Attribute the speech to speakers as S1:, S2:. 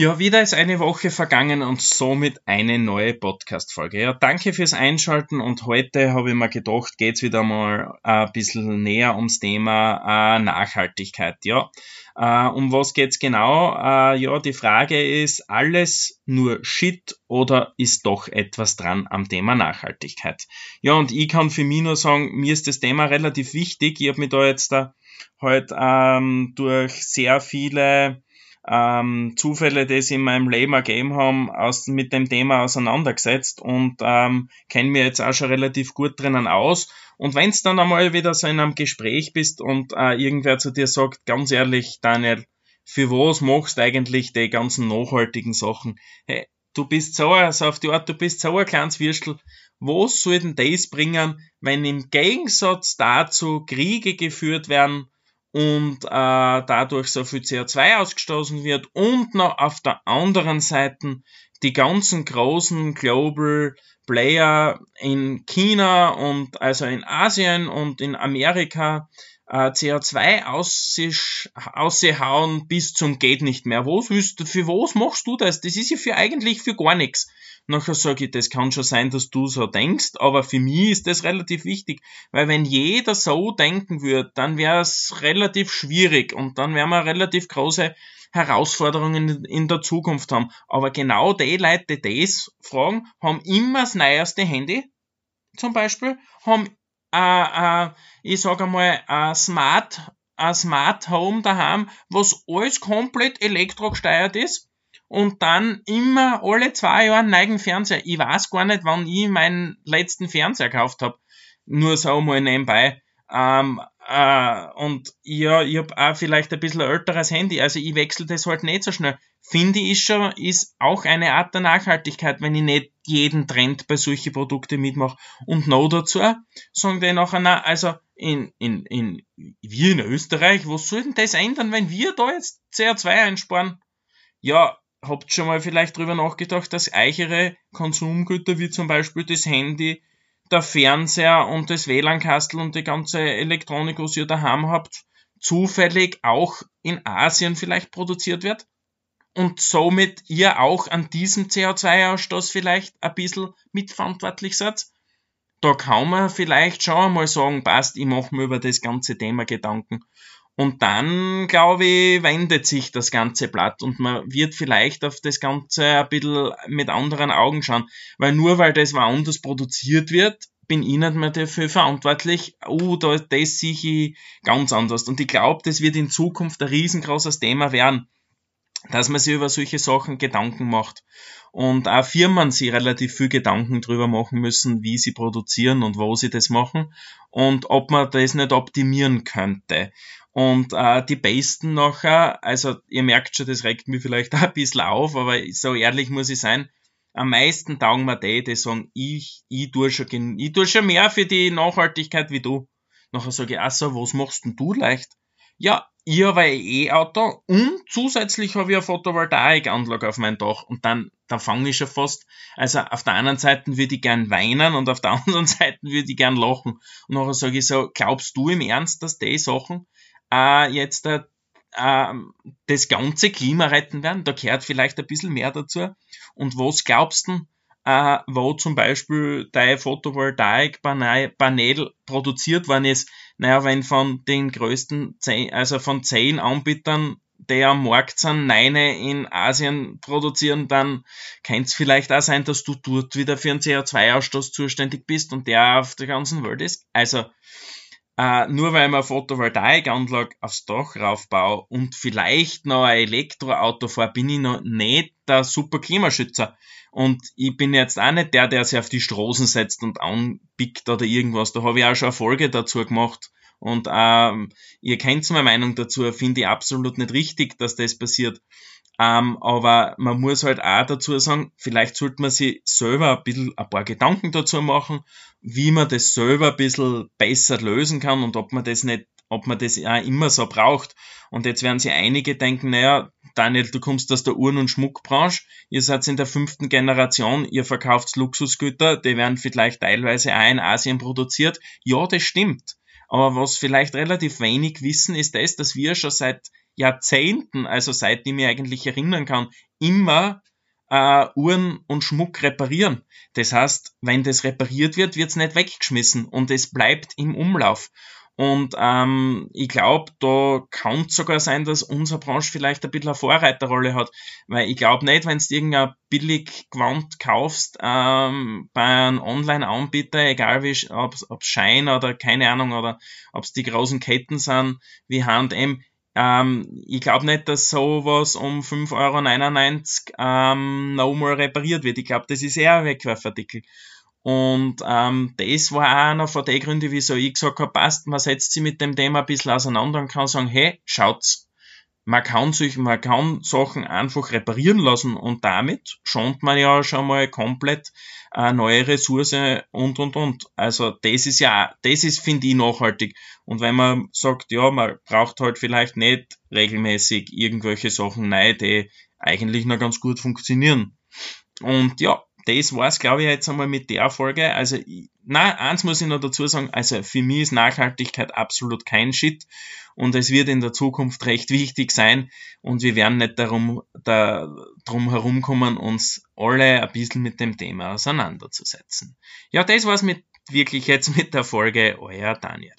S1: Ja, wieder ist eine Woche vergangen und somit eine neue Podcast-Folge. Ja, danke fürs Einschalten und heute habe ich mir gedacht, geht's wieder mal ein bisschen näher ums Thema äh, Nachhaltigkeit. Ja, äh, um was geht's genau? Äh, ja, die Frage ist, alles nur Shit oder ist doch etwas dran am Thema Nachhaltigkeit? Ja, und ich kann für mich nur sagen, mir ist das Thema relativ wichtig. Ich habe mich da jetzt da halt ähm, durch sehr viele ähm, Zufälle, die sie in meinem Leben ergeben haben, aus, mit dem Thema auseinandergesetzt und ähm, kenne mir jetzt auch schon relativ gut drinnen aus. Und wenn es dann einmal wieder so in einem Gespräch bist und äh, irgendwer zu dir sagt, ganz ehrlich, Daniel, für was machst du eigentlich die ganzen nachhaltigen Sachen? Hey, du bist so, also auf die Art, du bist so ein kleines Würstel. Was soll denn das bringen, wenn im Gegensatz dazu Kriege geführt werden, und äh, dadurch so viel CO2 ausgestoßen wird und noch auf der anderen Seite die ganzen großen Global Player in China und also in Asien und in Amerika äh, CO2 aushauen bis zum geht nicht mehr. Was willst du, für was machst du das? Das ist ja für eigentlich für gar nichts. Nachher sage ich, das kann schon sein, dass du so denkst, aber für mich ist das relativ wichtig, weil wenn jeder so denken würde, dann wäre es relativ schwierig und dann wären wir relativ große Herausforderungen in der Zukunft haben. Aber genau die Leute, die das fragen, haben immer das neueste Handy, zum Beispiel, haben, äh, äh, ich sage einmal, ein Smart, ein Smart Home daheim, was alles komplett elektrogesteuert ist und dann immer alle zwei Jahre einen neuen Fernseher. Ich weiß gar nicht, wann ich meinen letzten Fernseher gekauft habe. Nur so mal nebenbei. Ähm, äh, und ja, ich habe auch vielleicht ein bisschen älteres Handy, also ich wechsle das halt nicht so schnell. Finde ich schon, ist auch eine Art der Nachhaltigkeit, wenn ich nicht jeden Trend bei solchen Produkten mitmache. Und noch dazu, sagen die nachher, na, also in, in, in, wir in Österreich, was soll denn das ändern, wenn wir da jetzt CO2 einsparen? Ja, habt schon mal vielleicht drüber nachgedacht, dass eichere Konsumgüter wie zum Beispiel das Handy, der Fernseher und das WLAN-Kastel und die ganze Elektronik, was ihr daheim habt, zufällig auch in Asien vielleicht produziert wird? Und somit ihr auch an diesem CO2-Ausstoß vielleicht ein bisschen mitverantwortlich seid? Da kann man vielleicht schon einmal sagen, passt, ich mache mir über das ganze Thema Gedanken. Und dann, glaube ich, wendet sich das ganze Blatt und man wird vielleicht auf das Ganze ein bisschen mit anderen Augen schauen. Weil nur weil das woanders produziert wird, bin ich nicht mehr dafür verantwortlich, oh, da, das sehe ich ganz anders. Und ich glaube, das wird in Zukunft ein riesengroßes Thema werden, dass man sich über solche Sachen Gedanken macht. Und auch Firmen sich relativ viel Gedanken drüber machen müssen, wie sie produzieren und wo sie das machen und ob man das nicht optimieren könnte. Und äh, die Besten nachher, also ihr merkt schon, das regt mich vielleicht auch ein bisschen auf, aber so ehrlich muss ich sein, am meisten taugen mir die, die sagen, ich, ich tue schon, ich tue schon mehr für die Nachhaltigkeit wie du. Nachher sage ich, ach so, was machst denn du leicht? Ja, ich habe ein E-Auto und zusätzlich habe ich eine Photovoltaikanlage auf meinem Dach und dann, dann fange ich schon fast, also auf der einen Seite würde ich gern weinen und auf der anderen Seite würde ich gern lachen. Und nachher sage ich so, glaubst du im Ernst, dass die Sachen äh, jetzt äh, ähm, das ganze Klima retten werden. Da gehört vielleicht ein bisschen mehr dazu. Und was glaubst du, äh, wo zum Beispiel dein Photovoltaik-Panel produziert worden ist? Naja, wenn von den größten, zehn, also von zehn Anbietern die am Markt sind, neine in Asien produzieren, dann kann es vielleicht auch sein, dass du dort wieder für einen CO2-Ausstoß zuständig bist und der auf der ganzen Welt ist. Also Uh, nur weil man Photovoltaikanlage aufs Dach raufbaue und vielleicht noch ein Elektroauto fahre, bin ich noch nicht der super Klimaschützer. Und ich bin jetzt auch nicht der, der sich auf die Straßen setzt und anpickt oder irgendwas. Da habe ich auch schon eine Folge dazu gemacht. Und ähm, ihr kennt meine Meinung dazu, finde ich absolut nicht richtig, dass das passiert. Ähm, aber man muss halt auch dazu sagen, vielleicht sollte man sich selber ein bisschen ein paar Gedanken dazu machen, wie man das selber ein bisschen besser lösen kann und ob man das nicht, ob man das auch immer so braucht. Und jetzt werden sich einige denken, naja, Daniel, du kommst aus der Uhren- und Schmuckbranche, ihr seid in der fünften Generation, ihr verkauft Luxusgüter, die werden vielleicht teilweise auch in Asien produziert. Ja, das stimmt. Aber was vielleicht relativ wenig wissen, ist das, dass wir schon seit Jahrzehnten, also seit ich mich eigentlich erinnern kann, immer äh, Uhren und Schmuck reparieren. Das heißt, wenn das repariert wird, wird's nicht weggeschmissen und es bleibt im Umlauf. Und ähm, ich glaube, da kann es sogar sein, dass unsere Branche vielleicht ein bisschen eine Vorreiterrolle hat. Weil ich glaube nicht, wenn du irgendein billig Gewand kaufst ähm, bei einem Online-Anbieter, egal wie ob es Schein oder keine Ahnung, oder ob es die großen Ketten sind wie H&M, ähm, ich glaube nicht, dass sowas um 5,99 Euro ähm, nochmal repariert wird. Ich glaube, das ist eher ein Wegwerfartikel. Und ähm, das war auch einer von den Gründen, wieso ich gesagt habe, passt, man setzt sich mit dem Thema ein bisschen auseinander und kann sagen, hey, schaut's, man kann sich, man kann Sachen einfach reparieren lassen und damit schont man ja schon mal komplett eine neue Ressource und und und. Also das ist ja, das ist, finde ich, nachhaltig. Und wenn man sagt, ja, man braucht halt vielleicht nicht regelmäßig irgendwelche Sachen neu, die eigentlich noch ganz gut funktionieren. Und ja, das war's, glaube ich, jetzt einmal mit der Folge. Also, na, eins muss ich noch dazu sagen, also für mich ist Nachhaltigkeit absolut kein Shit und es wird in der Zukunft recht wichtig sein und wir werden nicht darum, da, drum herumkommen, uns alle ein bisschen mit dem Thema auseinanderzusetzen. Ja, das war's mit wirklich jetzt mit der Folge, euer Daniel.